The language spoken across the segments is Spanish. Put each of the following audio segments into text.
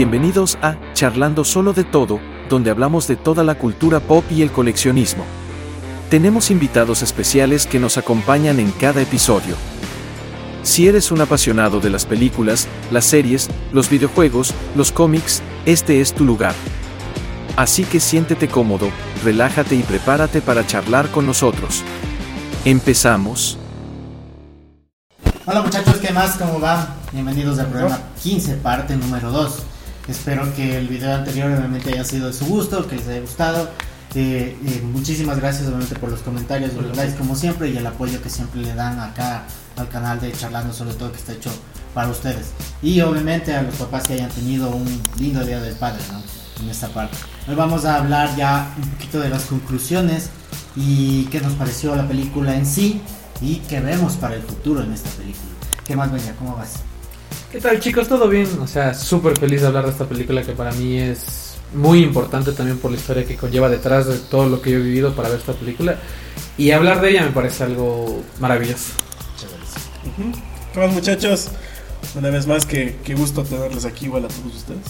Bienvenidos a Charlando Solo de Todo, donde hablamos de toda la cultura pop y el coleccionismo. Tenemos invitados especiales que nos acompañan en cada episodio. Si eres un apasionado de las películas, las series, los videojuegos, los cómics, este es tu lugar. Así que siéntete cómodo, relájate y prepárate para charlar con nosotros. Empezamos. Hola muchachos, ¿qué más? ¿Cómo van? Bienvenidos al programa 15, parte número 2. Espero que el video anterior obviamente haya sido de su gusto, que les haya gustado. Eh, eh, muchísimas gracias obviamente por los comentarios, los likes como siempre y el apoyo que siempre le dan acá al canal de Charlando, sobre todo que está hecho para ustedes. Y obviamente a los papás que hayan tenido un lindo día del padre, ¿no? En esta parte. Hoy vamos a hablar ya un poquito de las conclusiones y qué nos pareció la película en sí y qué vemos para el futuro en esta película. ¿Qué más, Bella? ¿Cómo vas? ¿Qué tal chicos? ¿Todo bien? O sea, súper feliz de hablar de esta película que para mí es muy importante también por la historia que conlleva detrás de todo lo que yo he vivido para ver esta película. Y hablar de ella me parece algo maravilloso. ¿Qué más muchachos? Una vez más, que, qué gusto tenerles aquí, igual a todos ustedes.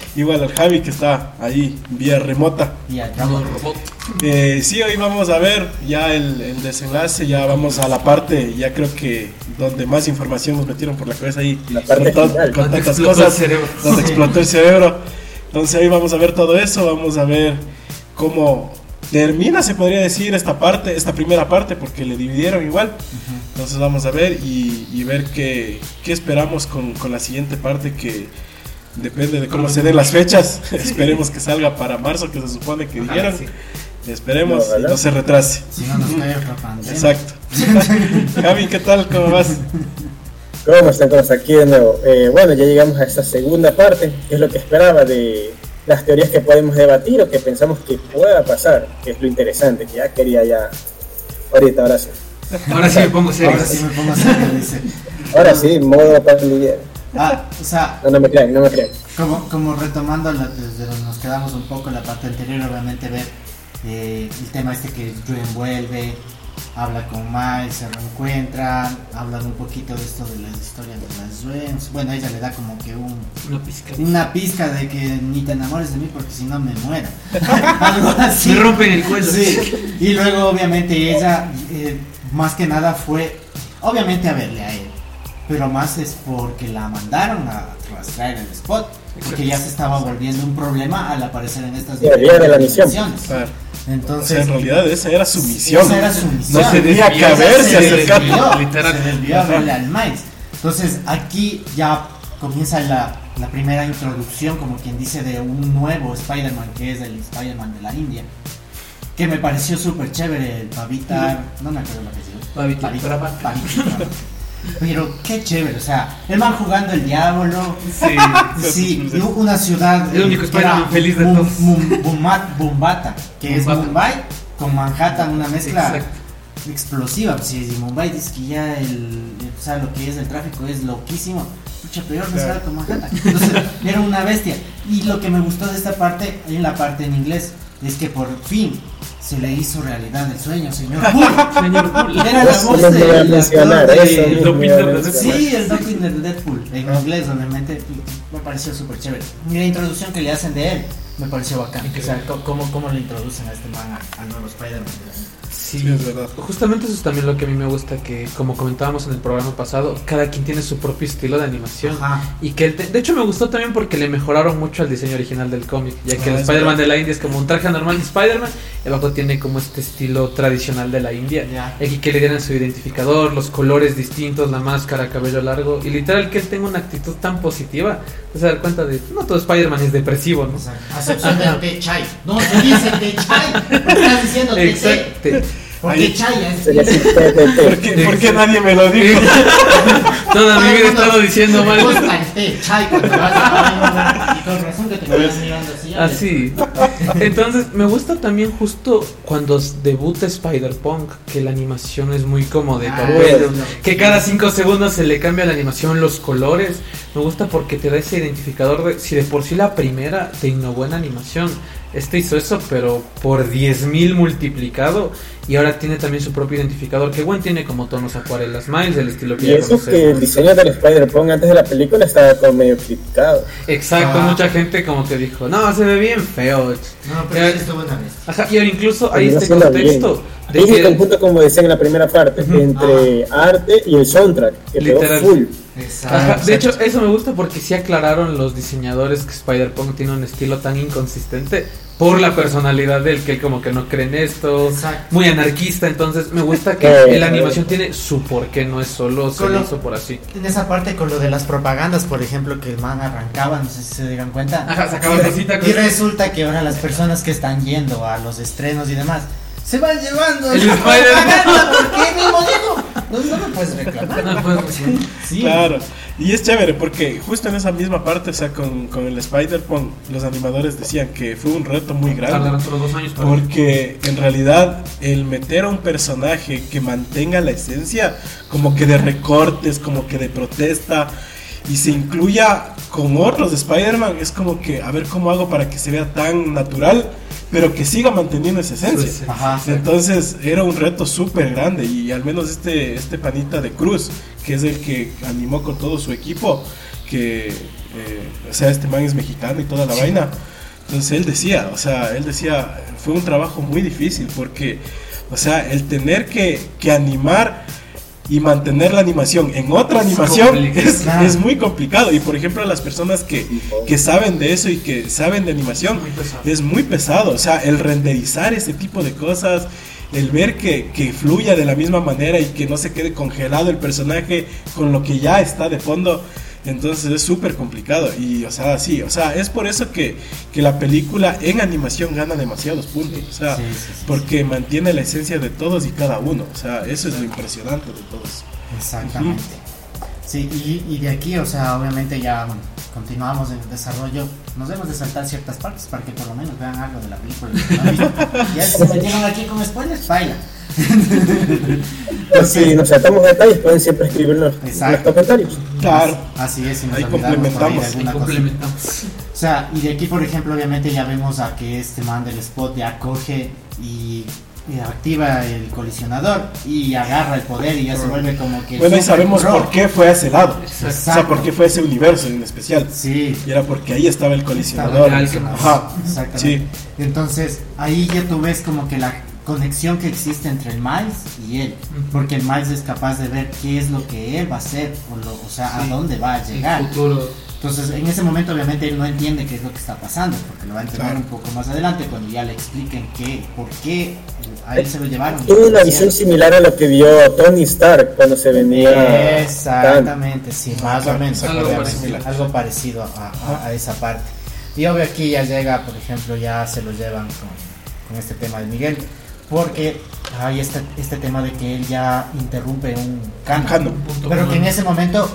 igual al Javi que está ahí, vía remota. Y al cabo, Eh, sí, hoy vamos a ver ya el, el desenlace, ya vamos a la parte, ya creo que donde más información nos metieron por la cabeza ahí, La parte con, final. con tantas cosas, donde explotó el cerebro. Entonces ahí vamos a ver todo eso, vamos a ver cómo termina, se podría decir, esta parte, esta primera parte, porque le dividieron igual. Entonces vamos a ver y, y ver qué, qué esperamos con, con la siguiente parte que depende de cómo se den las fechas. Esperemos que salga para marzo, que se supone que dijeron. sí. Esperemos y Ojalá. no se retrase. si no nos cae otra pandemia. Exacto. Javi, ¿qué tal? ¿Cómo vas? ¿Cómo están todos aquí de nuevo? Eh, bueno, ya llegamos a esta segunda parte, que es lo que esperaba de las teorías que podemos debatir o que pensamos que pueda pasar, que es lo interesante, que ya quería ya, ahorita, ahora sí. Ahora sí me pongo serio. Ahora sí me pongo serio, dice. Ahora sí, modo pandillero. Ah, o sea, No, no me crean, no me crean. como, como retomando la- desde donde nos quedamos un poco en la parte anterior, obviamente ver eh, el tema este que Drew vuelve, habla con Miles, se reencuentran, hablan un poquito de esto de las historias de las Dreams. Bueno, ella le da como que un, Una pizca. una pizca de que ni te enamores de mí porque si no me muero. Algo así. Me rompen el cuello. Sí, y luego obviamente ella, eh, más que nada fue, obviamente a verle a él, pero más es porque la mandaron a rastrear el spot, porque ya se estaba volviendo un problema al aparecer en estas Sí, de la diferentes misión. misiones. Claro. O Entonces, sea, en realidad esa era su misión. esa era su misión. No tenía que desvió, haberse se acercado. desvió, Literal. se desvió a verle al Miles. Entonces aquí ya comienza la, la primera introducción, como quien dice, de un nuevo Spider-Man que es el Spider-Man de la India. Que me pareció súper chévere, el Pavita, no me acuerdo la apellido. Pavita. Pavita. Pero qué chévere, o sea, el man jugando el diablo, Sí. Sí, una ciudad. El único que era feliz de todos. Bumbata, que es. Mumbai con Manhattan, una mezcla Exacto. explosiva. Pues, si Mumbai dice que ya el, el- o sea, lo que es el tráfico es loquísimo. Mucho peor mezclado con Manhattan. Entonces, era una bestia. Y lo que me gustó de esta parte, en la parte en inglés, es que por fin se le hizo realidad el sueño, señor. Señor Bull. Era la voz del de- de mencionar. Sí, el Doppler de Deadpool, en inglés obviamente, me pareció súper chévere. Y la introducción que le hacen de él me pareció bacán. O sea, cómo, cómo le introducen a este man al nuevo Spider-Man. Sí, Sí, es verdad. Justamente eso es también lo que a mí me gusta, que como comentábamos en el programa pasado, cada quien tiene su propio estilo de animación. Ajá. Y que el de hecho me gustó también porque le mejoraron mucho al diseño original del cómic, ya que Ah, el Spider-Man de la India es como un traje normal de Spider-Man, y abajo tiene como este estilo tradicional de la India. Ya. Y aquí que le dieran su identificador, los colores distintos, la máscara, cabello largo, y literal que él tenga una actitud tan positiva, das dar cuenta de, no todo Spider-Man es depresivo, ¿no? O sea, a excepción del té chai. No, se dice té chai. ¿Por qué estás diciendo? Exacto. Porque. ¿Por qué, por qué nadie me lo dijo? Toda mi vida he estado diciendo Me mal. gusta el té chai cuando vas a Y con razón que te quedas mirando así. Así. Entonces, me gusta también justo cuando debuta Spider-Punk, que la animación es muy como de Ah, papel, que cada cinco segundos se le cambia la animación, los colores. Me gusta porque te da ese identificador de si de por sí la primera te innovó en animación. Este hizo eso, pero por 10.000 multiplicado. Y ahora tiene también su propio identificador. Que Gwen tiene como tonos acuarelas Miles, el estilo que Y ya eso que conocemos. el diseño del Spider-Punk antes de la película estaba como medio criticado. Exacto, Ah. mucha gente como que dijo, no, se ve bien feo. No, pero Ya- sí estuvo una vez. Ajá, y ahora incluso hay Terminó este contexto de Ahí el que conjunto, como decía en la primera parte, Ujú. entre arte y el soundtrack, que pegó Literal. full. Exacto. Ajá, de hecho, eso me gusta porque sí aclararon los diseñadores que Spider-Punk tiene un estilo tan inconsistente por la personalidad del que él como que no cree en esto, Exacto. muy anarquista, entonces me gusta que Eh, la eh. animación tiene su porqué, no es solo se lo hizo por así. En esa parte con lo de las propagandas, por ejemplo, que el man arrancaba, no sé si se dieron cuenta. Ajá, sacaba cosita Y resulta que ahora las personas que están yendo a los estrenos y demás se van llevando El Spider-Man. él mismo dijo. No, no me puedes reclamar. No puedes reclamar. Sí. Claro, y es chévere porque justo en esa misma parte, o sea, con, con el Spider-Man, los animadores decían que fue un reto muy grande. Tardaron solo dos años para Porque en realidad el meter a un personaje que mantenga la esencia, como que de recortes, como que de protesta, y se incluya con otros de Spider-Man, es como que a ver cómo hago para que se vea tan natural, pero que siga manteniendo esa esencia. Su esencia. Ajá. Entonces era un reto súper grande y al menos este, este panita de Cruz, que es el que animó con todo su equipo, que, eh, o sea, este man es mexicano y toda la vaina. Entonces él decía, o sea, él decía, fue un trabajo muy difícil porque, o sea, el tener que, que animar y mantener la animación en otra Es animación es, es muy complicado. Y por ejemplo, las personas que, que saben de eso y que saben de animación, Muy es muy pesado. O sea, el renderizar ese tipo de cosas, el ver que, que fluya de la misma manera y que no se quede congelado el personaje con lo que ya está de fondo. Entonces es súper complicado. Y, o sea, sí, o sea, es por eso que, que la película en animación gana demasiados puntos. O sea, Sí, sí, sí. porque mantiene la esencia de todos y cada uno. O sea, eso es lo impresionante de todos. Exactamente. Sí, y, y de aquí, o sea, obviamente ya bueno, continuamos en el desarrollo. Nos debemos de saltar ciertas partes para que por lo menos vean algo de la película. no ya si se metieron aquí con spoilers, baila. Pues si nos saltamos detalles, pueden siempre escribirnos en los comentarios. Claro. Así es, y nos Ahí por ahí complementamos. Complementamos. O sea, y de aquí, por ejemplo, obviamente ya vemos a que este man del spot ya coge y, y activa el colisionador y agarra el poder y ya se vuelve como que. Bueno, y sabemos por qué fue a ese lado. Exacto. O sea, por qué fue a ese universo en especial. Sí. Y era porque ahí estaba el colisionador. Estaba el Ajá. Exactamente. Sí. Entonces, ahí ya tú ves como que la conexión que existe entre el Miles y él. Porque el Miles es capaz de ver qué es lo que él va a hacer, o, lo- o sea, a Sí. dónde va a llegar. futuro. Entonces, en ese momento, obviamente, él no entiende qué es lo que está pasando, porque lo va a entender Claro. un poco más adelante cuando ya le expliquen qué, por qué a él se lo llevaron. Tuve una visión similar a lo que vio Tony Stark cuando se venía. Exactamente, sí, más o menos. Algo algo, parecido. algo parecido a, a- a esa parte. Y obvio aquí ya llega, por ejemplo, ya se lo llevan con, con este tema de Miguel, porque hay este, este tema de que él ya interrumpe un punto Pero que en ese momento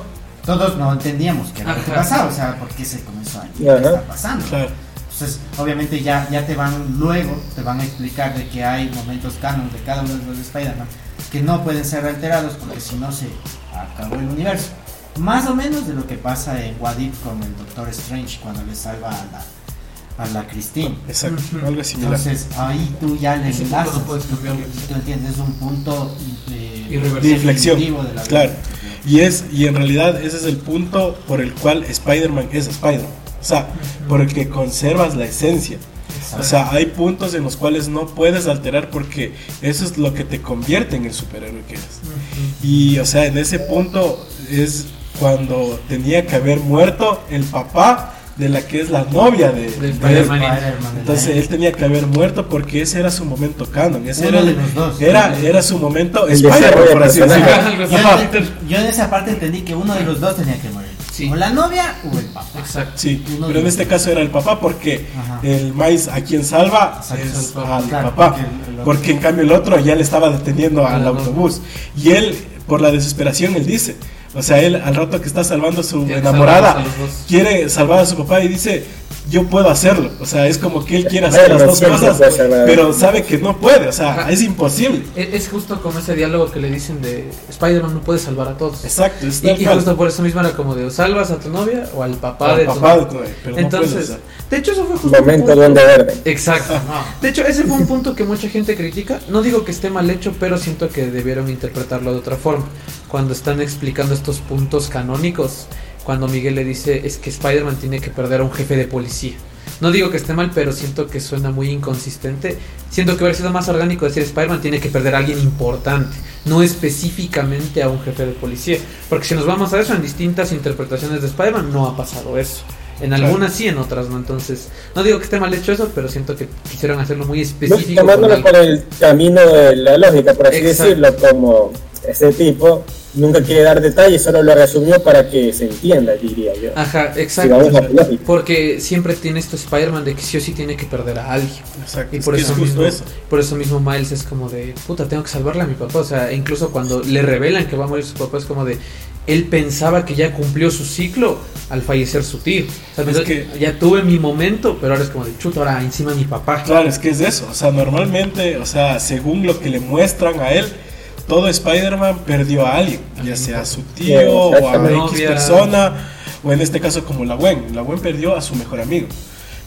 todos no entendíamos qué era lo que pasaba, o sea, por qué se comenzó a qué está pasando. Claro. Entonces, obviamente ya, ya te van luego, te van a explicar de que hay momentos canon de cada uno de los de Spider-Man que no pueden ser alterados porque si no se acabó el universo. Más o menos de lo que pasa en What If con el Doctor Strange cuando le salva a la, a la Christine. Exacto. Algo similar. Entonces ahí tú ya le enlazas. no puedes cambiarlo. y tú entiendes un punto eh, Irreversible. de inflexión. de la. Claro. Y es y en realidad ese es el punto por el cual Spider-Man es Spider-Man. O sea, por el que conservas la esencia. O sea, hay puntos en los cuales no puedes alterar porque eso es lo que te convierte en el superhéroe que eres. Ujú. Y, o sea, en ese punto es cuando tenía que haber muerto el papá de la que es la novia de, De de. Spider-Man. Entonces él tenía que haber muerto porque ese era su momento canon. Ese Uno era, de los dos. era, era su momento El Spider-Man. Yo, yo en esa parte entendí que uno de los dos tenía que morir. Sí. O la novia o el papá. Exacto. Sí, Uno pero en de este caso era el papá porque Ajá. el maíz a quien salva Exacto, es al Claro, papá, porque el- el otro- porque en cambio el otro ya le estaba deteniendo al Al autobús y él por la desesperación él dice, o sea, él al rato que está salvando a su enamorada quiere salvar a su papá y dice, yo puedo hacerlo. O sea, es como que él quiere hacer Bueno, las dos cosas, pero sabe que no puede. O sea, Ajá. es imposible. Es, es justo como ese diálogo que le dicen de Spider-Man no puede salvar a todos. Exacto, es Y, justo por eso mismo era como de salvas a tu novia o al papá Al de tu papá tu novia, pero no Entonces, puedes, o sea. de hecho eso fue justo Momento punto- Duende Verde. Exacto. No. De hecho, ese fue un punto que mucha gente critica. No digo que esté mal hecho, pero siento que debieron interpretarlo de otra forma. Cuando están explicando estos puntos canónicos, cuando Miguel le dice es que Spider-Man tiene que perder a un jefe de policía. No digo que esté mal, pero siento que suena muy inconsistente. Siento que hubiera sido más orgánico decir Spider-Man tiene que perder a alguien importante, no específicamente a un jefe de policía. Porque si nos vamos a eso, en distintas interpretaciones de Spider-Man no ha pasado eso. En algunas sí, en otras no. Entonces, no digo que esté mal hecho eso, pero siento que quisieron hacerlo muy No, específico. con tomándolo por el camino de la lógica, por así Exacto. decirlo, como ese tipo nunca quiere dar detalles, solo lo resumió para que se entienda, diría yo. Ajá, exacto. Porque siempre tiene esto Spider-Man de que sí o sí tiene que perder a alguien. Exacto, Y es por eso, es justo mismo, eso. por eso mismo Miles es como de, puta, tengo que salvarle a mi papá. O sea, incluso cuando le revelan que va a morir su papá, es como de, él pensaba que ya cumplió su ciclo al fallecer su tío. O sea, Es pensó, que- ya tuve mi momento, pero ahora es como de, chuta, ahora encima mi papá. Claro, es que es eso. O sea, normalmente, o sea, según lo que le muestran a él, todo Spider-Man perdió a alguien, ya sea a su tío o a. X persona, o en este caso como la Gwen. La Gwen perdió a su mejor amigo.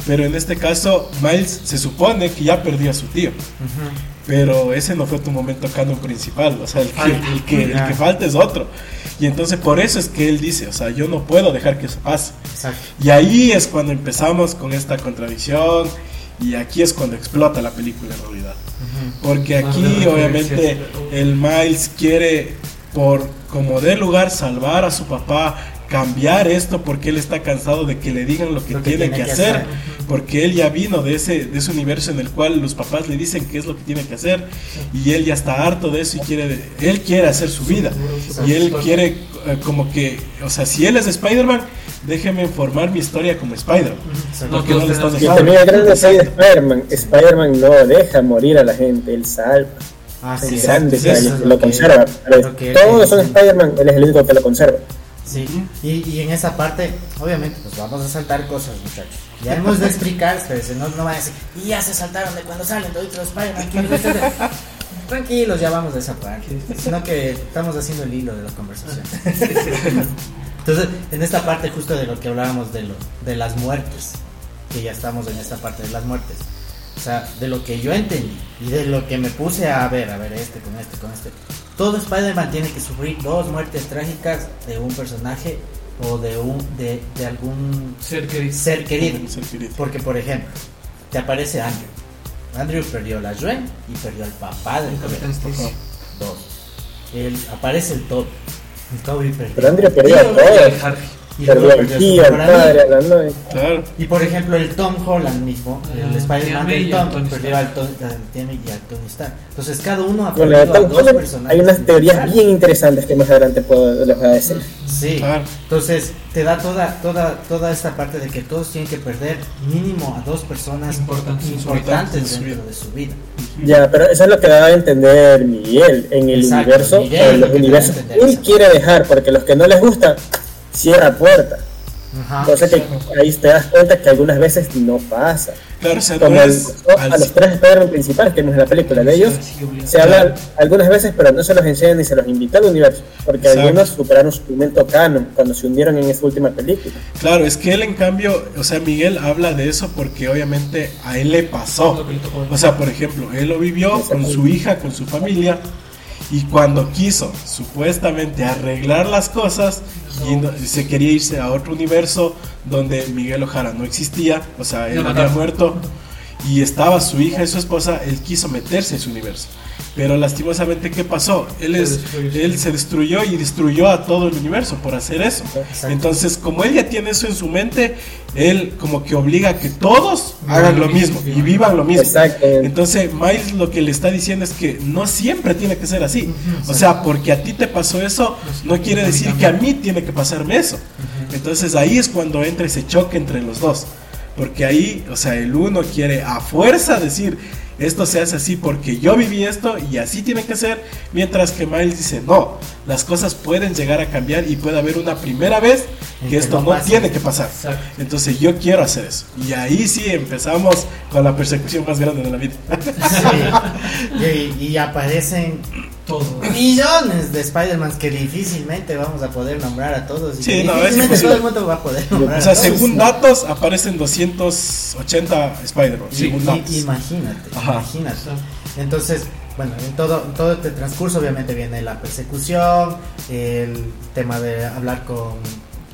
Pero en este caso, Miles se supone que ya perdió a su tío. Pero ese no fue tu momento canon principal. O sea, el que, Falta. el que, el que falta es otro. Y entonces por eso es que él dice, o sea, yo no puedo dejar que eso pase. Exacto. Y ahí es cuando empezamos con esta contradicción y aquí es cuando explota la película en realidad. Porque aquí obviamente el Miles quiere por como de lugar salvar a su papá, cambiar esto porque él está cansado de que le digan lo que, Lo que tiene, tiene que que hacer, hacer. porque él ya vino de ese de ese universo en el cual los papás le dicen qué es lo que tiene que hacer y él ya está harto de eso y quiere él quiere hacer su vida y él quiere eh, como que, o sea, si él es Spider-Man, déjeme formar mi historia como Spider-Man. Porque no le estás Y dejando. también Spider-Man, Spider-Man no deja morir a la gente, él salva. Ah, el sí, gran exacto. detalle, Eso es lo que- conserva. lo que él Todos son. Spider-Man, él es el único que lo conserva. Sí, y, y en esa parte, obviamente, pues vamos a saltar cosas, muchachos. Ya hemos de explicar, espérense, no, no van a decir, y ya se saltaron de cuando salen de los Spider-Man. ¿quién es este?". Tranquilos, ya vamos de esa parte. Sino que estamos haciendo el hilo de la conversación. Entonces, en esta parte justo de lo que hablábamos de, lo, de las muertes, que ya estamos en esta parte de las muertes. O sea, de lo que yo entendí y de lo que me puse a ver, a ver, este con este, con este. Todo Spider-Man tiene que sufrir dos muertes trágicas de un personaje o de un de, de algún Ser querido. ser querido. Ser querido. Porque, por ejemplo, te aparece Andrew. Andrew perdió a la Gwen y perdió al papá del El joven. Dos. Él, aparece el Toby. El Toby perdió. Pero Andrew perdió a todos. Y padre, a la novia. Claro. Y por ejemplo, el Tom Holland mismo, el Ah, Spider-Man del Tom, perdió Stark. al Tony, y al Tony Stark. Entonces, cada uno ha de a dos Holland personajes. hay unas teorías bien interesantes que más adelante puedo, les voy a decir. Sí. Claro. Entonces, te da toda, toda, toda esta parte de que todos tienen que perder mínimo a dos personas Importantes. importantes su dentro vida. de su vida. Ya, pero eso es lo que daba a entender Miguel en el Exacto, universo, Miguel en lo los universos. Él quiere dejar, porque los que no les gusta, cierra puerta. Ajá. Entonces que ahí te das cuenta que algunas veces no pasa. Claro, o sea, no Como el- es a al- los tres Spider-Man principales que vemos en la película de ellos, se habla algunas veces, pero no se los enseñan ni se los invita al universo, porque Exacto. algunos superaron su momento canon cuando se hundieron en esa última película. Claro, es que él en cambio, o sea, Miguel habla de eso porque obviamente a él le pasó. O sea, por ejemplo, él lo vivió con su hija, con su familia, y cuando quiso supuestamente arreglar las cosas, y no- se quería irse a otro universo donde Miguel Ojara no existía, o sea, él había muerto, y estaba su hija y su esposa, él quiso meterse en su universo. Pero lastimosamente, ¿qué pasó? Él, Se es, destruyó. él se destruyó y destruyó a todo el universo por hacer eso. Exacto. Entonces, como él ya tiene eso en su mente, él como que obliga a que todos hagan lo mismo y vivan lo mismo. Exacto. Entonces, Miles lo que le está diciendo es que no siempre tiene que ser así. O sea, porque a ti te pasó eso, no quiere decir que a mí tiene que pasarme eso. Entonces, ahí es cuando entra ese choque entre los dos. Porque ahí, o sea, el uno quiere a fuerza decir, esto se hace así porque yo viví esto y así tiene que ser, mientras que Miles dice, no, las cosas pueden llegar a cambiar y puede haber una primera vez que que esto no tiene que pasar. Exacto. Entonces yo quiero hacer eso. Y ahí sí empezamos con la persecución más grande de la vida. Sí. Y, y aparecen Todo. millones de Spider-Man que difícilmente vamos a poder nombrar a todos. Y Sí, no, es difícilmente imposible. todo el mundo va a poder nombrar O sea, a todos. según datos, aparecen 280 Spider-Man. Y- según y- datos. imagínate, Ajá. imagínate. Entonces, bueno, en todo, en todo este transcurso obviamente viene la persecución, el tema de hablar con,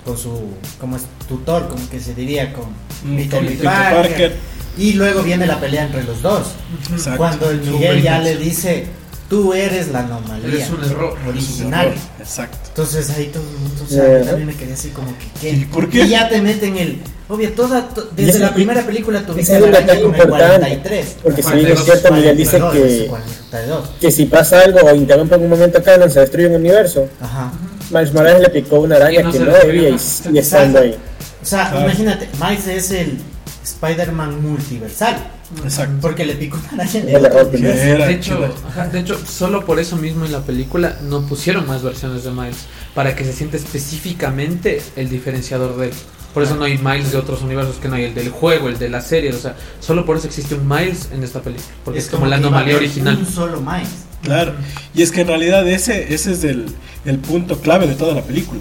con su, como es tutor, como que se diría, con Mm, Peter Peter Parker. Parker. Y luego viene la pelea entre los dos. Exacto. Cuando el Miguel ya le dice, tú eres la anomalía Eres un error. original. Exacto. Entonces ahí todo el mundo, o sea, Ajá. también me quedé así como que, ¿qué? ¿Y por qué? Y ya te meten el, obvio, toda, to- desde la primera película tuviste el importante, 43. Porque si bien es cierto, Miguel dice 42, que, 42. que si pasa algo o interrumpe en un momento canon, se destruye un universo. Ajá. Miles Morales le picó una araña no que no debía y ¿no? estando ahí. O sea, Claro. imagínate, Miles es el Spider-Man multiversal. Exacto. Porque le picó una araña de De hecho, ajá, de hecho, solo por eso mismo en la película no pusieron más versiones de Miles, para que se sienta específicamente el diferenciador de él. Por eso no hay Miles de otros universos, que no hay el del juego, el de la serie, o sea, solo por eso existe un Miles en esta película, porque es, como, la que iba a anomalía original. Un solo Miles. Claro. Y es que en realidad ese, ese es el, el punto clave de toda la película.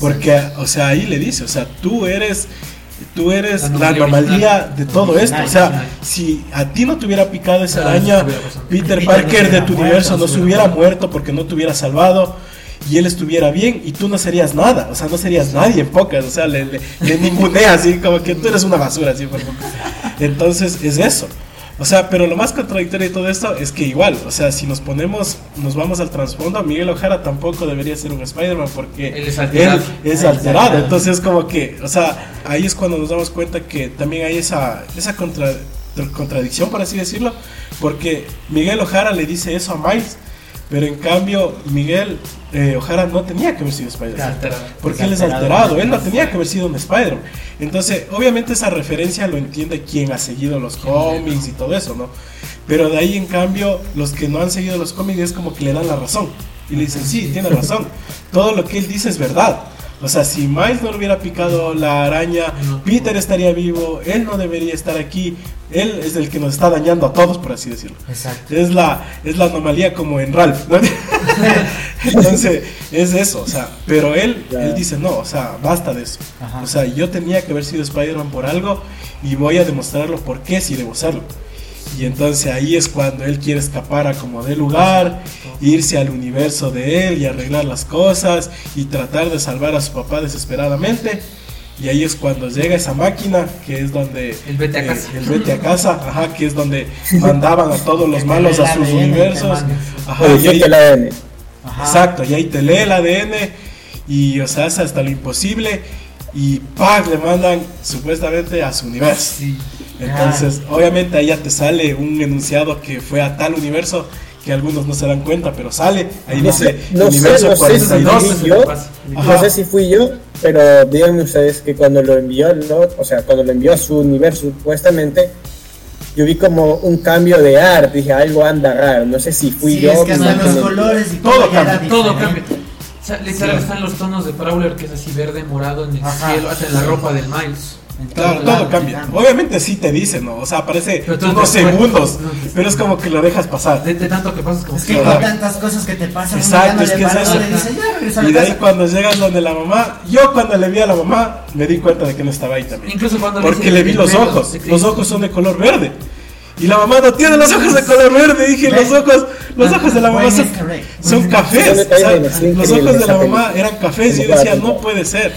Porque, o sea, ahí le dice, o sea, tú eres, tú eres La la anomalía de todo esto. O sea, si a ti no te hubiera picado esa araña. Peter Parker de tu universo no se hubiera muerto porque no te hubiera salvado y él estuviera bien y tú no serías nada, o sea, no serías nadie en pocas, o sea, le, le, le ningunea así, como que tú eres una basura, así por poco. Entonces, es eso. O sea, pero lo más contradictorio de todo esto es que igual, o sea, si nos ponemos, nos vamos al trasfondo, Miguel Ojara tampoco debería ser un Spider-Man porque Él es alterado. él es alterado. Entonces, como que, o sea, ahí es cuando nos damos cuenta que también hay esa, esa contra- contradicción, por así decirlo, porque Miguel Ojara le dice eso a Miles, pero en cambio, Miguel eh, Ojara no tenía que haber sido Spider-Man. Porque él es alterado, él no tenía que haber sido un Spider-Man. Entonces, obviamente esa referencia lo entiende quien ha seguido los cómics y todo eso, ¿no? Pero de ahí, en cambio, los que no han seguido los cómics es como que le dan la razón. Y le dicen, sí, tiene razón. Todo lo que él dice es verdad. O sea, si Miles no le hubiera picado la araña, No. Peter estaría vivo, él no debería estar aquí. Él es el que nos está dañando a todos, por así decirlo. Exacto. Es la, es la anomalía como en Ralph, ¿no? Entonces, es eso, o sea, pero él, él dice, no, o sea, basta de eso. Ajá. O sea, yo tenía que haber sido Spider-Man por algo y voy a demostrarlo por qué si debo serlo. Y entonces ahí es cuando él quiere escapar a como de lugar, irse al universo de él y arreglar las cosas y tratar de salvar a su papá desesperadamente. Y ahí es cuando llega esa máquina, que es donde... El vete a eh, casa. el vete a casa, ajá, que es donde mandaban a todos los malos a sus universos. Ajá, y ahí- el ADN. Ajá. Exacto, y ahí te lee el ADN y, o sea, hace hasta lo imposible y ¡pac! le mandan supuestamente a su universo. Sí. Entonces, obviamente ahí ya te sale un enunciado que fue a tal universo que algunos no se dan cuenta, pero sale, ahí No dice sé, no sé, universo no sé si 42. fui yo, Ajá. no sé si fui yo, pero díganme ustedes que cuando lo envió, ¿no? o sea, cuando lo envió a su universo supuestamente, yo vi como un cambio de arte, dije algo anda raro, no sé si fui sí, yo. es que hasta los colores y Todo cambia, Todo cambia. O sea, literal están los tonos de Prowler, que es así verde, morado en el Ajá. cielo, hasta en la ropa del Miles. Claro, todo lado, cambia. Obviamente sí te dicen, ¿no? O sea, aparece unos segundos, pero es como que lo dejas pasar. De, de tanto que pasas como Es que con tantas cosas que te pasan, Exacto, es que es eso. dice, Y de ahí cuando llegas donde la mamá, yo cuando le vi a la mamá, me di cuenta de que no estaba ahí también. Incluso cuando Porque le vi los pelo ojos, los ojos son de color verde. Y la mamá no tiene los ojos de color verde, dije, los ojos, los ojos de la mamá son, son cafés. O sea, los ojos de la mamá eran cafés y yo decía, no puede ser.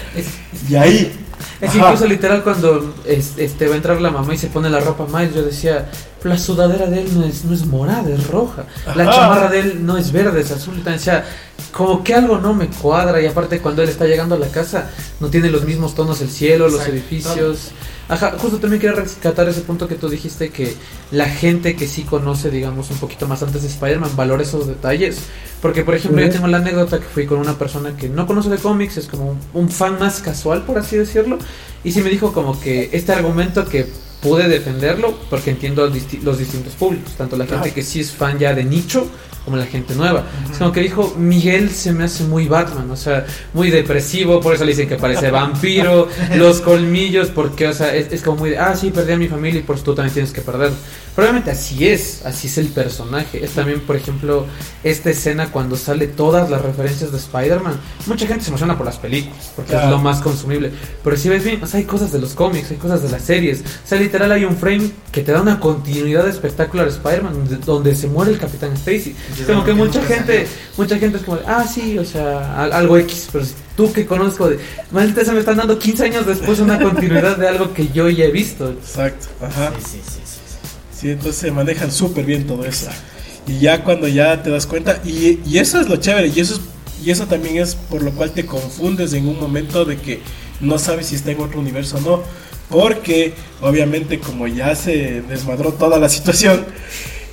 Y ahí, es ajá, incluso literal cuando es- este, va a entrar la mamá y se pone la ropa Miles, yo decía, la sudadera de él no es, no es morada, es roja. La Ajá. chamarra de él no es verde, es azul. O sea, como que algo no me cuadra. Y aparte cuando él está llegando a la casa, no tiene los mismos tonos el cielo, los edificios. Ajá, justo también quería rescatar ese punto que tú dijiste que la gente que sí conoce, digamos, un poquito más antes de Spider-Man valora esos detalles. Porque, por ejemplo, yo tengo la anécdota que fui con una persona que no conoce de cómics, es como un, un fan más casual, por así decirlo. Y sí me dijo como que este argumento que pude defenderlo porque entiendo los, disti- los distintos públicos, tanto la gente que sí es fan ya de nicho como la gente nueva. Es como que dijo, Miguel se me hace muy Batman, o sea, muy depresivo, por eso le dicen que parece vampiro, los colmillos, porque, o sea, es, es como muy de, ah, sí, perdí a mi familia y por eso tú también tienes que perder. Probablemente así es, así es el personaje. Es también, por ejemplo, esta escena cuando sale todas las referencias de Spider-Man. Mucha gente se emociona por las películas, porque Claro. es lo más consumible. Pero si ves bien, o sea, hay cosas de los cómics, hay cosas de las series. O sea, literal hay un frame que te da una continuidad espectacular a Spider-Man, donde, donde se muere el Capitán Stacy. Como que mucha gente, mucha gente es como, de, ah, sí, o sea, al- algo X, pero si tú que conozco de, maldita se me están dando 15 años después una continuidad de algo que yo ya he visto. Exacto, ajá. Sí, sí, sí, sí, sí. Sí, entonces manejan súper bien todo eso. Y ya cuando ya te das cuenta, y, y eso es lo chévere, y eso, es, y eso también es por lo cual te confundes en un momento de que no sabes si está en otro universo o no. Porque obviamente como ya se desmadró toda la situación,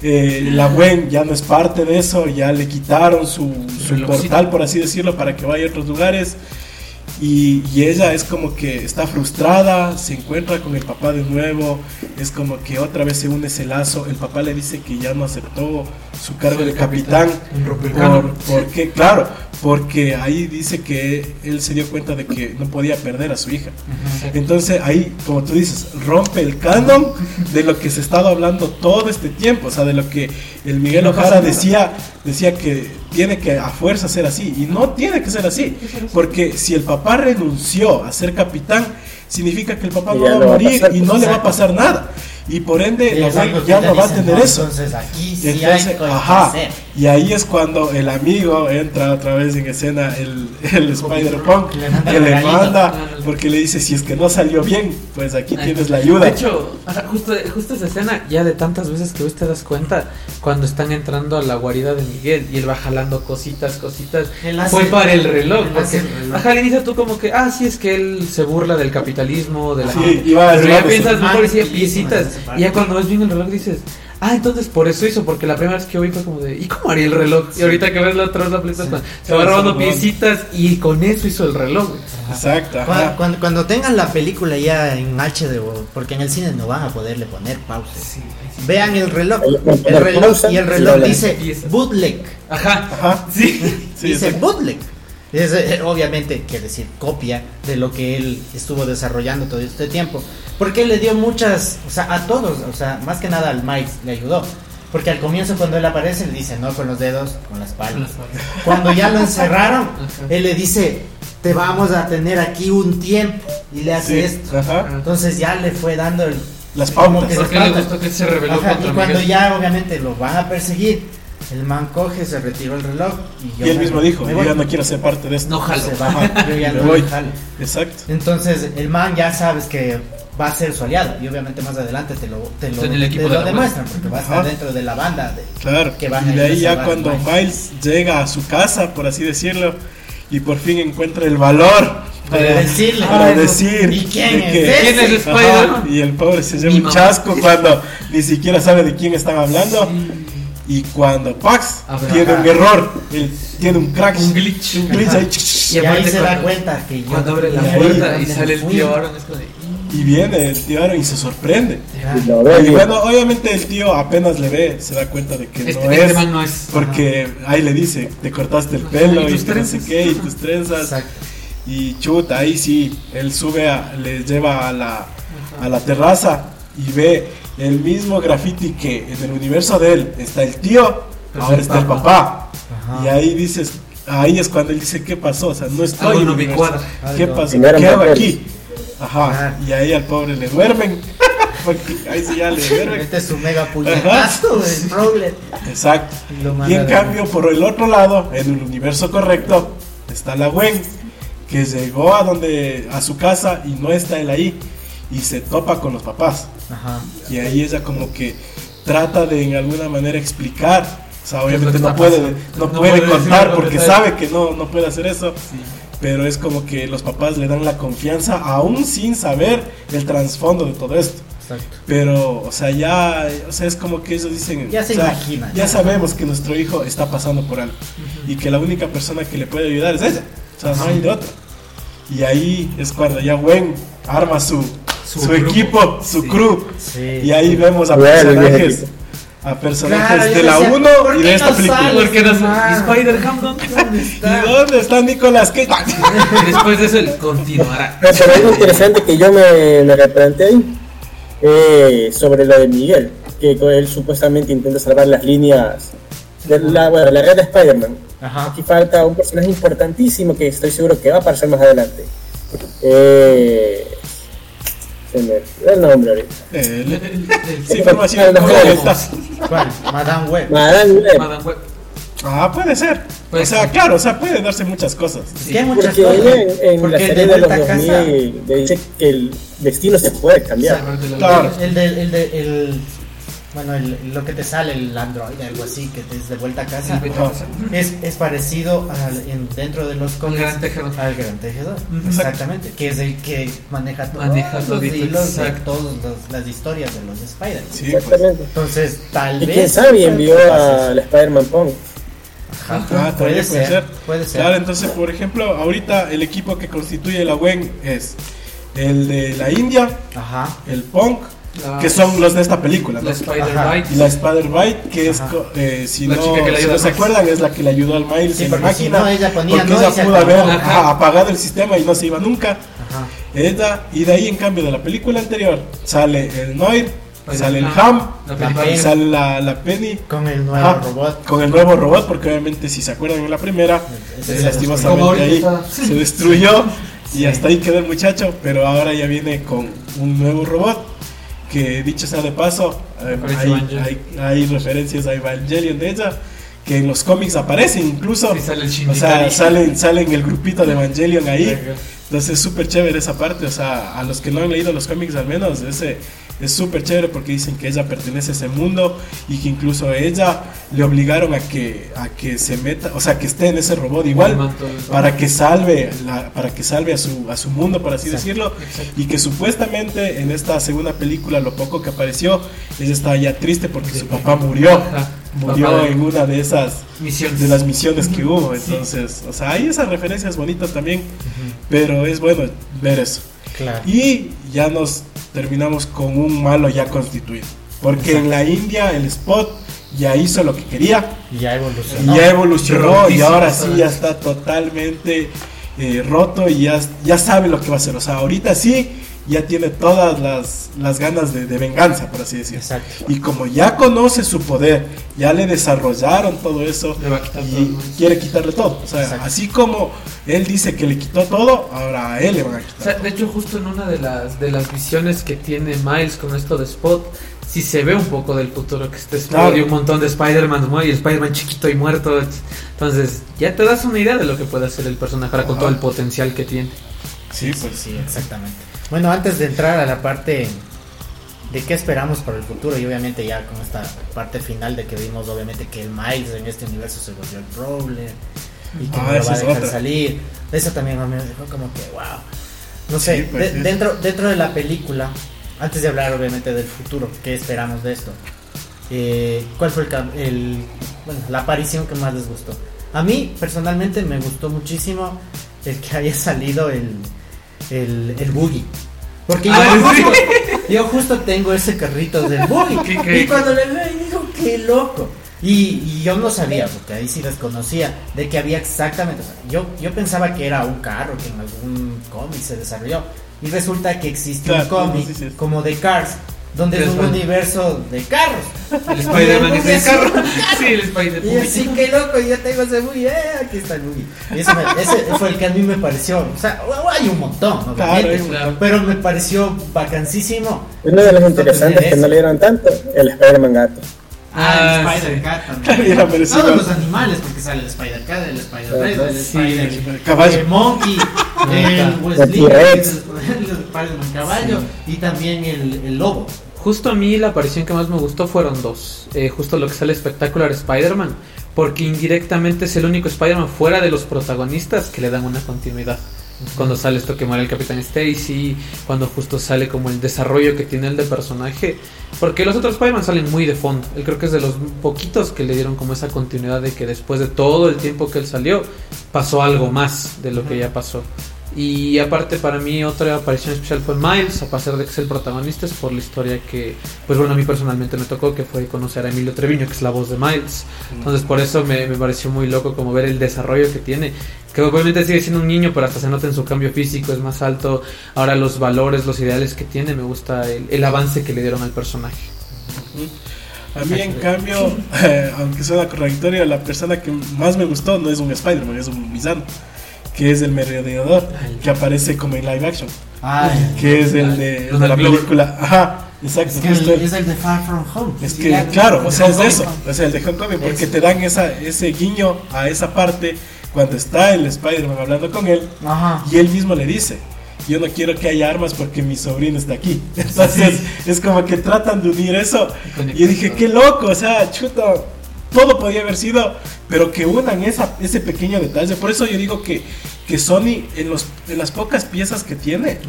eh, la Gwen ya no es parte de eso, ya le quitaron su, su portal, por así decirlo, para que vaya a otros lugares. Y, y ella es como que está frustrada, se encuentra con el papá de nuevo, es como que otra vez se une ese lazo, el papá le dice que ya no aceptó su cargo de capitán, por, porque claro, porque ahí dice que él se dio cuenta de que no podía perder a su hija. Entonces ahí, como tú dices, rompe el canon de lo que se estaba hablando todo este tiempo, o sea, de lo que el Miguel Ojara decía, decía que tiene que a fuerza ser así, y no tiene que ser así, porque si el papá renunció a ser capitán, significa que el papá no va a morir y no le va a pasar nada, y por ende ya no va a tener eso. Entonces aquí sí Entonces, hay cosas ajá, que hacer. Y ahí es cuando el amigo entra otra vez en escena, el, el Spider-Punk, Le que le manda, porque le dice, si es que no salió bien, pues aquí tienes la ayuda. De hecho, justo, justo esa escena, ya de tantas veces que vos te das cuenta, cuando están entrando a la guarida de Miguel y él va jalando cositas, cositas, fue para el reloj. Porque, el reloj. ajá, al inicio tú como que, ah, sí, es que él se burla del capitalismo, de la Sí, y va Pero ya piensas mejor piecitas. Y ya cuando ves bien el reloj dices, ah, entonces por eso hizo, porque la primera vez que yo vi fue como de, ¿y cómo haría el reloj? Y ahorita que ves la otra vez la pues, se va robando piecitas y con eso hizo el reloj. Exacto, Cuando, ajá. cuando, cuando tengan la película ya en HD, o- porque en el cine no van a poderle poner pausa. Vean el reloj. El reloj y el reloj dice bootleg. Ajá, Ajá. sí. Sí, dice bootleg. Es, eh, obviamente, quiere decir, copia de lo que él estuvo desarrollando todo este tiempo. Porque él le dio muchas, o sea, a todos, o sea, más que nada al Miles le ayudó. Porque al comienzo cuando él aparece le dice, no con los dedos, con las palmas. Cuando ya lo encerraron, él le dice, te vamos a tener aquí un tiempo. Y le hace Sí, esto. ajá. Entonces ya le fue dando el, Las como pautas. que Porque le gustó que se Ajá, contra y cuando Miguel. ya obviamente lo van a perseguir, el man coge, se retiró el reloj y, yo Y él me- mismo dijo, yo ya no quiero ser parte de esto. No jalo. Se va, yo ya no voy. jalo. Exacto. Entonces el man ya sabes que va a ser su aliado y obviamente más adelante te lo, te lo, Está en el equipo te de lo la demuestran porque va a estar Ajá. dentro de la banda de, Claro. Que van y de ahí ya cuando Miles. Miles llega a su casa, por así decirlo, y por fin encuentra el valor Para decirle. para Ah, eso. decir ¿Y quién de es que- ese? ¿Quién es y el pobre se lleva un chasco cuando ni siquiera sabe de quién están hablando. Y cuando Pax A ver, tiene ajá. un error, él tiene un crack, Un glitch. un glitch ahí, Y Y, ahí aparte se da cuenta que yo Cuando abre la y ahí puerta y sale el tío Aaron, es como de, y viene el tío Aaron y se sorprende. Y bueno, obviamente el tío apenas le ve, se da cuenta de que este, no este es. man no es. Porque ahí le dice, te cortaste el Ajá, pelo y y, tus no sé trenzas. qué, y tus trenzas. Exacto. Y chuta, ahí sí, él sube, a, le lleva a la, a la terraza y ve el mismo graffiti que en el universo de él está el tío, Pero ahora el está el papá. Ajá. Y ahí dices, ahí es cuando él dice, ¿qué pasó? O sea, no estoy en cuadra. ¿Qué pasó? Primero ¿Qué hago aquí? Ajá. Ajá. Y ahí al pobre le duermen. Porque ahí sí ya le duermen. Este es su mega puñetazo, el Rowlet. Exacto. Y en cambio, por el otro lado, en el universo correcto, está la Gwen, que llegó a donde a su casa y no está él ahí y se topa con los papás. Ajá. Y ahí ella como que trata de en alguna manera explicar. O sea, ¿Qué es lo obviamente no puede, no No puede puede contar porque sabe que no, no puede hacer eso. Pero es como que los papás le dan la confianza aún sin saber el trasfondo de todo esto. Exacto. Pero, o sea, ya, o sea, es como que ellos dicen, Ya se o sea, imaginan. ya sabemos que nuestro hijo está pasando por algo y que la única persona que le puede ayudar es ella, o sea, no hay de otra. Y ahí es cuando ya Gwen arma su, su, equipo, su Sí. crew. Sí. Y ahí vemos a Bueno, personajes, a personajes Claro, de la decía, 1 ¿por y de esta no película. sale? Porque no. ¿Y Spider-Ham dónde, está? ¿Y dónde está Nicolas Cage? Después de eso él continuará. Pero algo interesante que yo me, me replanteé eh, sobre lo de Miguel, que con él supuestamente intenta salvar las líneas de la, bueno, la red de Spider-Man. Aquí falta un personaje importantísimo que estoy seguro que va a aparecer más adelante. Eh, se me olvidó el nombre ahorita. Eh, Sí, sí, información. ¿Cuál? Madame Web. Madame Web. Madame Web. Ah, puede ser. Puede o sea, ser. claro, o sea, puede darse muchas cosas. Que hay muchas Porque cosas. ella en, en la Porque serie de de los vuelta a casa. 2000 le dice que el destino se puede cambiar. Claro. El de, el de, el, bueno, el, lo que te sale, el Android, algo así, que te es de vuelta a casa, es, es parecido al, en, dentro de los cómics Gran al Gran Tejedor. Exactamente, que es el que maneja todos Maneja los hilos de todas los- las historias de los Spider. Sí, pues. Exactamente. Entonces, tal Y vez. quién sabe, envió al Spider-Man Punk. Ajá, Ah, puede, ser, puede ser. puede ser. Claro, entonces, por ejemplo, ahorita el equipo que constituye la WEN es el de la India, Ajá. el Punk, La- que son los de esta película, ¿no? La Spider-Bite. Y la Spider-Bite, que es, eh, si La no, chica que le si ayuda no se acuerdan, es la que le ayudó al Miles Sí, en la porque si máquina. no, ella ponía porque no ella se pudo haber Ajá. apagado el sistema y no se iba nunca. Ajá. Ella, y de ahí, en cambio, de la película anterior, sale el Noir, Pues, sale el ah, Ham, la sale la, la Penny. Con el nuevo robot. Con el nuevo robot, porque obviamente si se acuerdan en la primera, se lastimosamente ahí se destruyó y hasta ahí quedó el muchacho, pero ahora ya viene con un nuevo robot que dicho sea de paso, eh, hay, hay- hay referencias a Evangelion de ella que en los cómics aparecen incluso, Sí, sale el o sea, salen, salen el grupito de Evangelion ahí. Entonces es súper chévere esa parte, o sea, a los que no han leído los cómics al menos, ese es súper chévere porque dicen que ella pertenece a ese mundo y que incluso a ella le obligaron a que, a que se meta, o sea, que esté en ese robot igual para que salve la- para que salve a su, a su mundo, por así Exacto. decirlo, Exacto. y que supuestamente en esta segunda película, lo poco que apareció, ella estaba ya triste porque su papá murió, Ajá. Murió Papá en una de esas Misiones. de las misiones que hubo, entonces, o sea, hay esas referencias bonitas también, pero es bueno ver eso. Claro. Y ya nos terminamos con un malo ya constituido, porque en la India el Spot ya hizo lo que quería, Y ya evolucionó. ya evolucionó y ahora sí ya está totalmente eh, roto y ya, ya sabe lo que va a hacer. O sea, ahorita sí ya tiene todas las, las ganas de, de venganza, por así decirlo. Exacto. Y como ya conoce su poder, ya le desarrollaron todo eso Le va a quitar todo, y ¿no? quiere quitarle todo. O sea, Exacto. así como él dice que le quitó todo, ahora a él le van a O quitar. sea, todo. de hecho, justo en una de las, de las visiones que tiene Miles con esto de Spot, sí se ve un poco del futuro que este Spot Claro. y un montón de Spider-Man ¿no? y el Spider-Man chiquito y muerto. Entonces, ya te das una idea de lo que puede hacer el personaje ahora con todo el potencial que tiene. Sí, Sí, pues. sí, exactamente. Bueno, antes de entrar a la parte de qué esperamos para el futuro y obviamente ya con esta parte final de que vimos obviamente que el Miles en este universo se volvió el Prowler y que Ah, no lo va a dejar salir. Eso también me dejó como que wow. No sé, Sí, pues, de- dentro dentro de la película, antes de hablar obviamente del futuro, qué esperamos de esto. Eh, ¿Cuál fue el, cam- el- bueno, la aparición que más les gustó? A mí personalmente me gustó muchísimo el que haya salido el el, el boogie. Porque yo, Ah, justo, yo justo tengo ese carrito del boogie. ¿Qué- qué- y cuando le veo, digo, qué loco. Y, y yo no sabía, porque ahí sí desconocía, de que había exactamente. o sea, yo, yo pensaba que era un carro que en algún cómic se desarrolló. Y resulta que existe un cómic como de Cars, donde es un Spider- universo de carros. El Spider-Man es el carro. Sí, el Spider-Man. Y así, qué loco, yo tengo ese boogie, eh, aquí está el. Y ese, me- ese fue el que a mí me pareció, o sea, hay un montón, obviamente, un montón. pero me pareció vacancísimo. Uno de los interesantes que no le dieron tanto, el Spider-Man gato. Ah, Ah, el Spider sí. Cat Claro, también. Todos los animales, porque sale el Spider Cat, el Spider Red, el Sí, Spider el caballo. Monkey, el. Wesley, El el. Spider-Man caballo y también el, el lobo. Justo a mí la aparición que más me gustó fueron dos. Eh, justo lo que sale espectacular Spider-Man, porque indirectamente es el único Spider-Man fuera de los protagonistas que le dan una continuidad. Cuando sale esto que muere el Capitán Stacy, cuando justo sale como el desarrollo que tiene el de personaje. Porque los otros Spider-Man salen muy de fondo. Él creo que es de los poquitos que le dieron como esa continuidad de que después de todo el tiempo que él salió, pasó algo más de lo que ya pasó. Y aparte para mí otra aparición especial fue Miles, a pesar de que es el protagonista, es por la historia que, pues bueno, a mí personalmente me tocó, que fue conocer a Emilio Treviño, que es la voz de Miles. Entonces por eso me, me pareció muy loco como ver el desarrollo que tiene, que obviamente sigue siendo un niño, pero hasta se nota en su cambio físico, es más alto, ahora los valores, los ideales que tiene, me gusta el, el avance que le dieron al personaje. A mí, en cambio, eh, aunque suena contradictorio, la persona que más me gustó no es un Spider-Man, es un villano, que es el merodeador, que aparece como en live action, Ah, que es el de, el de la película. Ajá, exacto. es, que justo el- el- es el de Far From Home. Es Sí, que, ya, claro, o sea, es eso, Kong. o sea, el de Hong Kong, porque Es- te dan esa, ese guiño a esa parte cuando está el Spider-Man hablando con él Ajá. y él mismo le dice, yo no quiero que haya armas porque mi sobrino está aquí. Entonces, es como que tratan de unir eso. Y yo dije, qué loco, o sea, chuta, todo podía haber sido, pero que unan esa, ese pequeño detalle. Por eso yo digo que, que Sony, en, los, en las pocas piezas que tiene,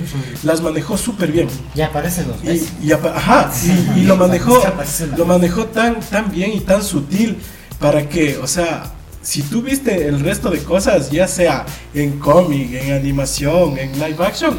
las manejó súper bien. Ya aparece dos Y, veces. y apa- ajá, y, y lo manejó, lo manejó tan, tan bien y tan sutil para que, o sea, si tú viste el resto de cosas, ya sea en cómic, en animación, en live action,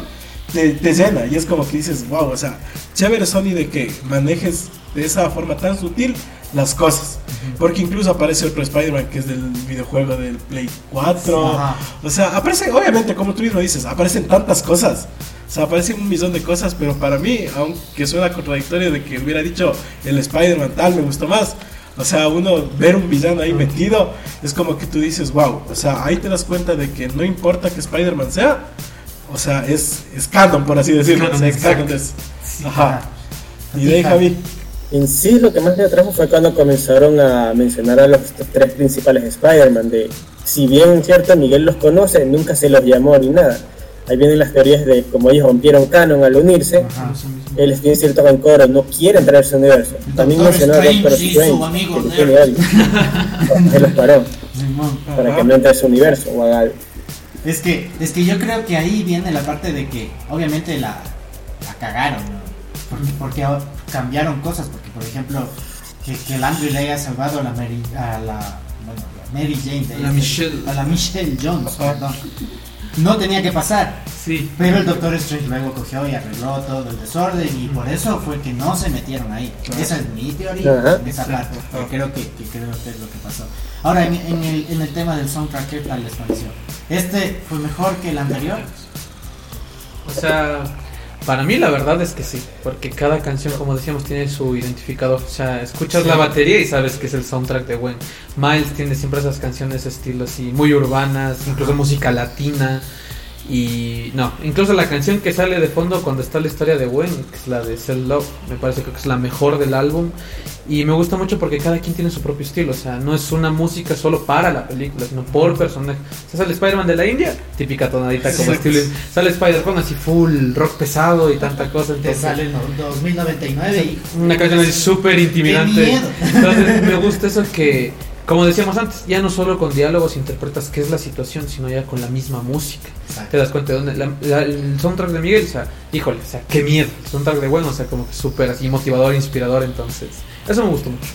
te, te llena y es como que dices, wow, o sea, chévere Sony de que manejes de esa forma tan sutil las cosas. Porque incluso aparece otro Spider-Man que es del videojuego del Play 4. Ajá. O sea, aparece, obviamente, como tú mismo dices, aparecen tantas cosas. O sea, aparecen un millón de cosas, pero para mí, aunque suena contradictorio de que hubiera dicho el Spider-Man tal, me gustó más. O sea, uno ver un villano ahí metido es como que tú dices, wow. O sea, ahí te das cuenta de que no importa que Spider-Man sea, o sea, es, es canon, por así decirlo. Canon, o sea, es exacto. canon, es- Sí, Ajá. Y de ahí, Javi. En sí, lo que más me atrajo fue cuando comenzaron a mencionar a los tres principales Spider-Man. De, si bien cierto, Miguel los conoce, nunca se los llamó ni nada. Ahí vienen las teorías de cómo ellos rompieron canon al unirse. Ajá. Él tiene cierto rencor, no quiere entrar a ese universo. También Doctor mencionó a Doctor su Strange, que le tiene odio. Él los paró para que no entre a ese universo o haga algo. Es que, es que yo creo que ahí viene la parte de que obviamente la, la cagaron, ¿no? porque, porque cambiaron cosas, porque por ejemplo, que, que el Andrew le haya salvado a la Mary, a la, bueno, la Mary Jane, de A la Michelle. a la Michelle Jones, perdón. No tenía que pasar, Sí. pero el Doctor Strange luego cogió y arregló todo el desorden y por eso fue que no se metieron ahí. Claro. Esa es mi teoría Ajá. de esa parte, que Ajá. creo que, que creo que es lo que pasó. Ahora, en, en el, en el tema del soundtrack, ¿qué tal les pareció? ¿Este fue mejor que el anterior? O sea, para mí la verdad es que sí, porque cada canción, como decíamos, tiene su identificador. O sea, escuchas Sí. la batería y sabes que es el soundtrack de Gwen. Miles tiene siempre esas canciones estilo así, muy urbanas, incluso música latina. Y no, incluso la canción que sale de fondo cuando está la historia de Gwen, que es la de Cell Love, me parece que es la mejor del álbum. Y me gusta mucho porque cada quien tiene su propio estilo. O sea, no es una música solo para la película, sino por personaje. O sea, sale Spider-Man de la India, típica tonadita como estilo. Sale Spider-Man así full rock pesado y tanta cosa. Te Entonces, sale en 2099 y... una canción así súper intimidante. Entonces me gusta eso que, como decíamos antes, ya no solo con diálogos interpretas qué es la situación, sino ya con la misma música. Exacto. Te das cuenta de dónde. la- la- el soundtrack de Miguel, o sea, híjole, o sea, qué miedo. El soundtrack de bueno, o sea, como que súper así motivador, inspirador. Entonces, eso me gustó mucho.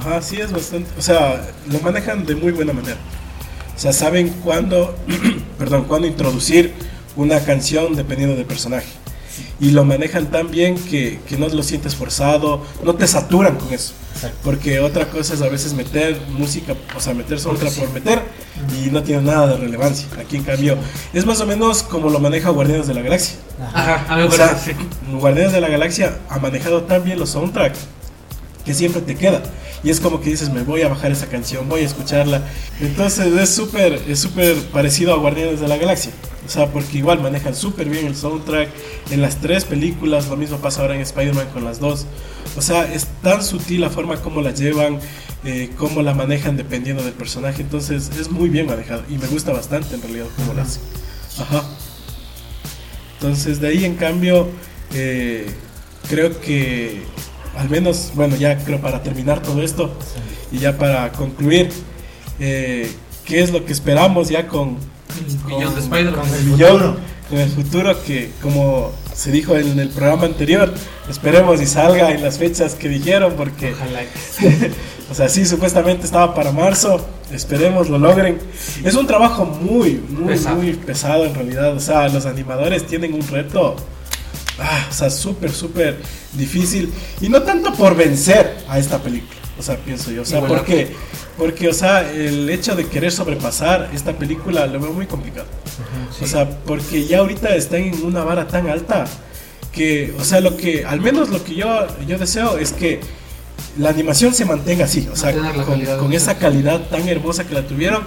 Ajá, sí es bastante, o sea, lo manejan de muy buena manera. O sea, saben cuándo, perdón, cuándo introducir una canción dependiendo del personaje. Y lo manejan tan bien que, que no lo sientes forzado, no te saturan con eso. Exacto. Porque otra cosa es a veces meter música, o sea, meter otra por meter y no tiene nada de relevancia. Aquí en cambio, es más o menos como lo maneja Guardianes de la Galaxia. Ajá. Ajá, a me O sea. Guardianes de la Galaxia ha manejado tan bien los soundtracks que siempre te queda. Y es como que dices, me voy a bajar esa canción, voy a escucharla. Entonces es súper es súper parecido a Guardianes de la Galaxia. O sea, porque igual manejan súper bien el soundtrack en las tres películas. Lo mismo pasa ahora en Spider-Man con las dos. O sea, es tan sutil la forma como la llevan, eh, cómo la manejan dependiendo del personaje. Entonces es muy bien manejado y me gusta bastante en realidad cómo lo hacen. Ajá. Entonces de ahí en cambio eh, creo que al menos, bueno, ya creo para terminar todo esto y ya para concluir, eh, ¿qué es lo que esperamos ya con, Billón de Spider-Man. con el el billón, futuro. con el futuro que como se dijo en el programa anterior. Esperemos y salga en las fechas que dijeron, porque, Ojalá que o sea, sí, supuestamente estaba para marzo. Esperemos lo logren. Es un trabajo muy, muy, Pesado. muy pesado en realidad. O sea, los animadores tienen un reto, ah, o sea, súper, súper difícil. Y no tanto por vencer a esta película. O sea, pienso yo. O sea, Igualar. porque, porque, o sea, el hecho de querer sobrepasar esta película lo veo muy complicado. O sea, porque ya ahorita están en una vara tan alta que, o sea, lo que, al menos lo que yo, yo deseo es que la animación se mantenga así, o sea, con, con esa calidad tan hermosa que la tuvieron,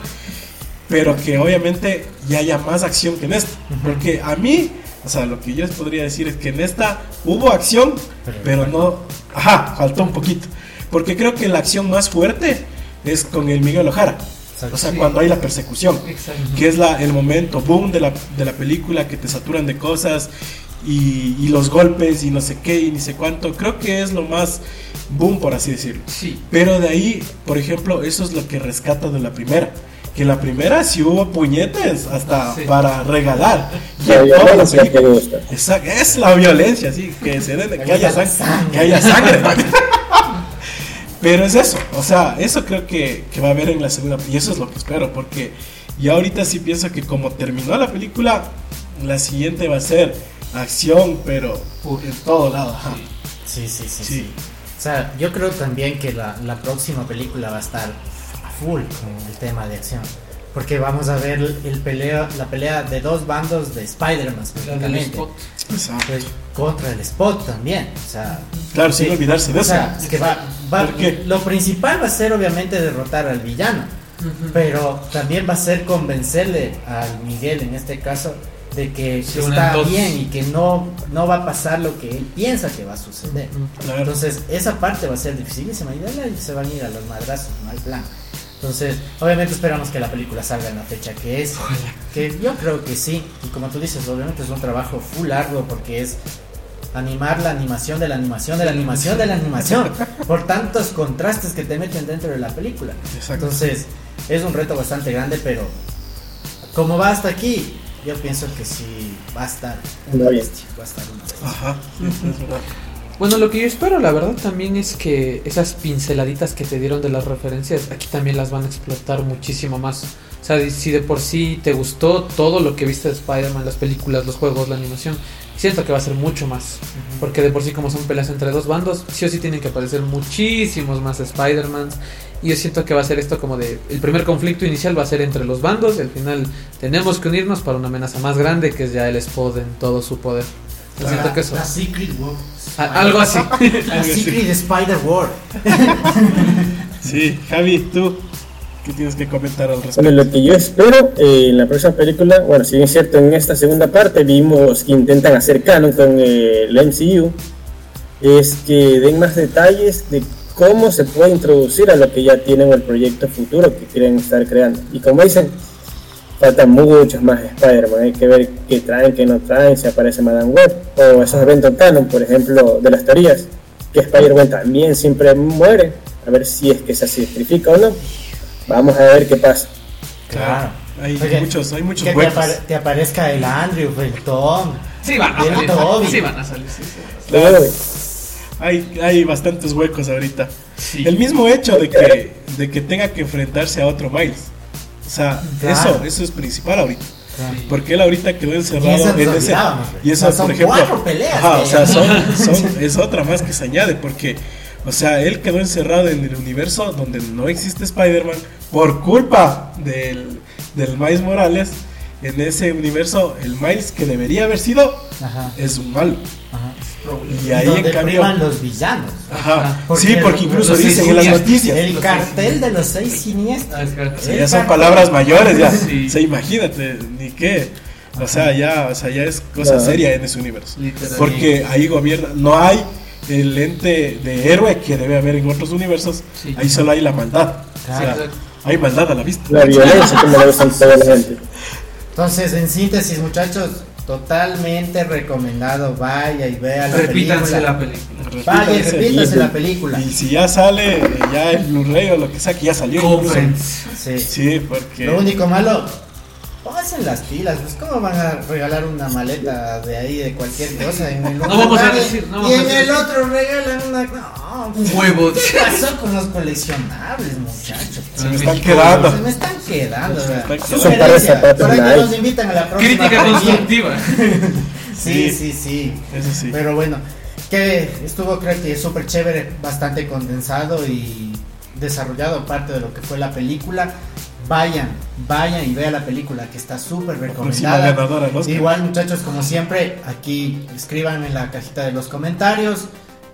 pero que obviamente ya haya más acción que en esta. Porque a mí, o sea, lo que yo les podría decir es que en esta hubo acción, pero no, ajá, faltó un poquito. Porque creo que la acción más fuerte es con el Miguel Ojara. O sea, Sí. cuando hay la persecución Exacto. que es la, el momento boom de la, de la película, que te saturan de cosas y, y los golpes y no sé qué y ni sé cuánto. Creo que es lo más boom, por así decirlo. Sí. Pero de ahí, por ejemplo, eso es lo que rescata de la primera. Que la primera sí hubo puñetes hasta Sí. para regalar. La violencia que gusta. Exacto, es la violencia, sí, que se den, que haya gusta la sangre, sangre. que haya sangre. Pero es eso, o sea, eso creo que, que va a haber en la segunda, y eso es lo que espero, porque ya ahorita sí pienso que como terminó la película, la siguiente va a ser acción, pero en todo lado. ajá. Sí, sí, sí, Sí. sí. O sea, yo creo también que la, la próxima película va a estar a full con el tema de acción. Porque vamos a ver el, el pelea, la pelea de dos bandos de Spider-Man. Exacto. Pues, contra el Spot también. O sea, Claro, sin olvidarse de O eso. sea, es que va, va- ¿Por qué? lo principal va a ser obviamente derrotar al villano, pero también va a ser convencerle al Miguel en este caso de que está bien y que no, no va a pasar lo que él piensa que va a suceder. Entonces, esa parte va a ser dificilísima y se van a ir a los madrazos, mal plan. Entonces, obviamente esperamos que la película salga en la fecha que es. Que yo creo que sí. Y como tú dices, obviamente es un trabajo full arduo porque es animar la animación de la animación de la animación de la animación. Por tantos contrastes que te meten dentro de la película. Exacto. Entonces, es un reto bastante grande, pero como va hasta aquí, yo pienso que sí va a estar una bestia. Va a estar una bestia. Ajá. Bueno, lo que yo espero, la verdad, también es que esas pinceladitas que te dieron de las referencias, aquí también las van a explotar muchísimo más. O sea, si de por sí te gustó todo lo que viste de Spider-Man, las películas, los juegos, la animación, siento que va a ser mucho más. Porque de por sí, como son peleas entre dos bandos, sí o sí tienen que aparecer muchísimos más Spider-Mans. Y yo siento que va a ser esto como de. El primer conflicto inicial va a ser entre los bandos, y al final tenemos que unirnos para una amenaza más grande, que es ya el Spot en todo su poder. Yo siento que eso. La Secret War. a- Algo así. La Secret Spider War. Sí, Javi, tú, ¿qué tienes que comentar al respecto? Bueno, lo que yo espero eh, en la próxima película, bueno, si bien es cierto, en esta segunda parte vimos que intentan hacer canon con eh, el MCU, es que den más detalles de cómo se puede introducir a lo que ya tienen el proyecto futuro que quieren estar creando. Y como dicen, faltan muchos más Spider-Man, hay que ver qué traen, qué no traen, si aparece Madame Web, o esos eventos canon, por ejemplo, de las teorías, que Spider-Man también siempre muere, a ver si es que se sacrifica o no. Vamos a ver qué pasa. Claro. Hay Oye, muchos, hay muchos que te, huecos. apare- te aparezca el Andrew, el Tom. Sí van a salir. Toby. Sí van a salir, sí, sí. Hay, hay bastantes huecos ahorita. Sí. El mismo hecho de que, de que tenga que enfrentarse a otro Miles. O sea, Claro. eso, eso es principal ahorita. Claro. Porque él ahorita quedó encerrado en ese. Y eso, O sea, son por ejemplo. peleas ajá, o sea, son- es otra más que se añade. Porque, o sea, él quedó encerrado en el universo donde no existe Spider-Man por culpa del, del Miles Morales. En ese universo, el Miles que debería haber sido Ajá, es un malo. ajá. Y ahí, donde en cambio. los villanos. Ajá. Porque sí, porque incluso los dicen en las noticias. El cartel de los seis siniestros. Ah. Sí, El ya son palabras mayores, ya. Sí. O sea, imagínate, ni qué. O sea, ya, o sea, ya es cosa No. seria en ese universo. Porque ahí gobierna, no hay el ente de héroe que debe haber en otros universos. Sí. Ahí solo hay la maldad. O sea, Exacto. hay maldad a la vista. La violencia, a toda la gente. Entonces, en síntesis, muchachos, totalmente recomendado. Vaya y vea la Repítanse película. la película. Vaya y Repítanse. repítase la película. Y si ya sale, eh, ya el Blu-ray o lo que sea, que ya salió. Sí. Sí, porque. Lo único malo, pónganse las pilas, pues cómo van a regalar una maleta de ahí de cualquier cosa en el No vamos a decir, no y vamos a en el otro regalan una no, Un huevo. ¿Qué pasó con los coleccionables, muchachos? Se me están quedando. Se me están quedando, Para que nos invitan a la próxima. Crítica constructiva. Sí, sí, sí. Eso sí. Pero bueno, que estuvo creo que súper chévere, bastante condensado y desarrollado parte de lo que fue la película. Vayan, vayan y vean la película que está súper recomendada. ganadora. Igual muchachos, como siempre, aquí escriban en la cajita de los comentarios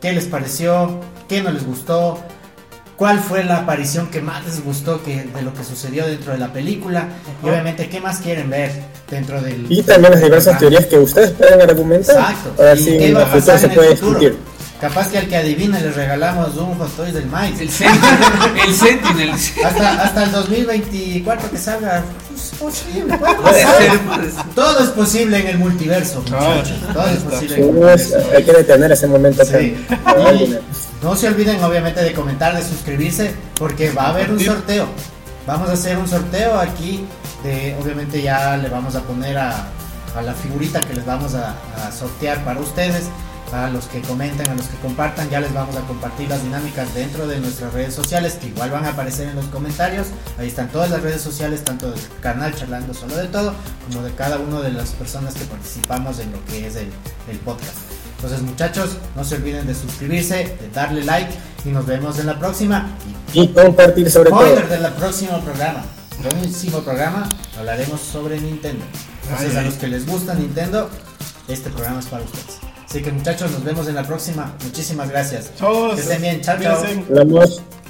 qué les pareció, qué no les gustó, cuál fue la aparición que más les gustó que, de lo que sucedió dentro de la película y obviamente qué más quieren ver dentro del... Y también las diversas Ah. teorías que ustedes pueden argumentar. Exacto. Ahora ¿Y sí, en el futuro se puede futuro? discutir. Capaz que al que adivine le regalamos un Hot Toys del Mike. El Sentinel. El Sentinel. Hasta, hasta el 2024 que salga. Es posible, puede ser, puede ser. Todo es posible en el multiverso, muchachos. Todo es posible en el Pues, multiverso. hay que detener ese momento Sí. Y no se olviden obviamente de comentar, de suscribirse, porque va a haber un sorteo. Vamos a hacer un sorteo aquí de, obviamente ya le vamos a poner a, a la figurita que les vamos a, a sortear para ustedes. A los que comenten, a los que compartan, ya les vamos a compartir las dinámicas dentro de nuestras redes sociales que igual van a aparecer en los comentarios. Ahí están todas las redes sociales, tanto del canal Charlando Solo de Todo, como de cada una de las personas que participamos en lo que es el, el podcast. Entonces muchachos, no se olviden de suscribirse, de darle like y nos vemos en la próxima. Y Y compartir sobre todo. spoiler del próximo programa. Próximo programa hablaremos sobre Nintendo. Entonces Ay, a los que les gusta Nintendo, este programa es para ustedes. Así que muchachos, nos vemos en la próxima. Muchísimas gracias. Chao. Que estén bien. Chao, chao.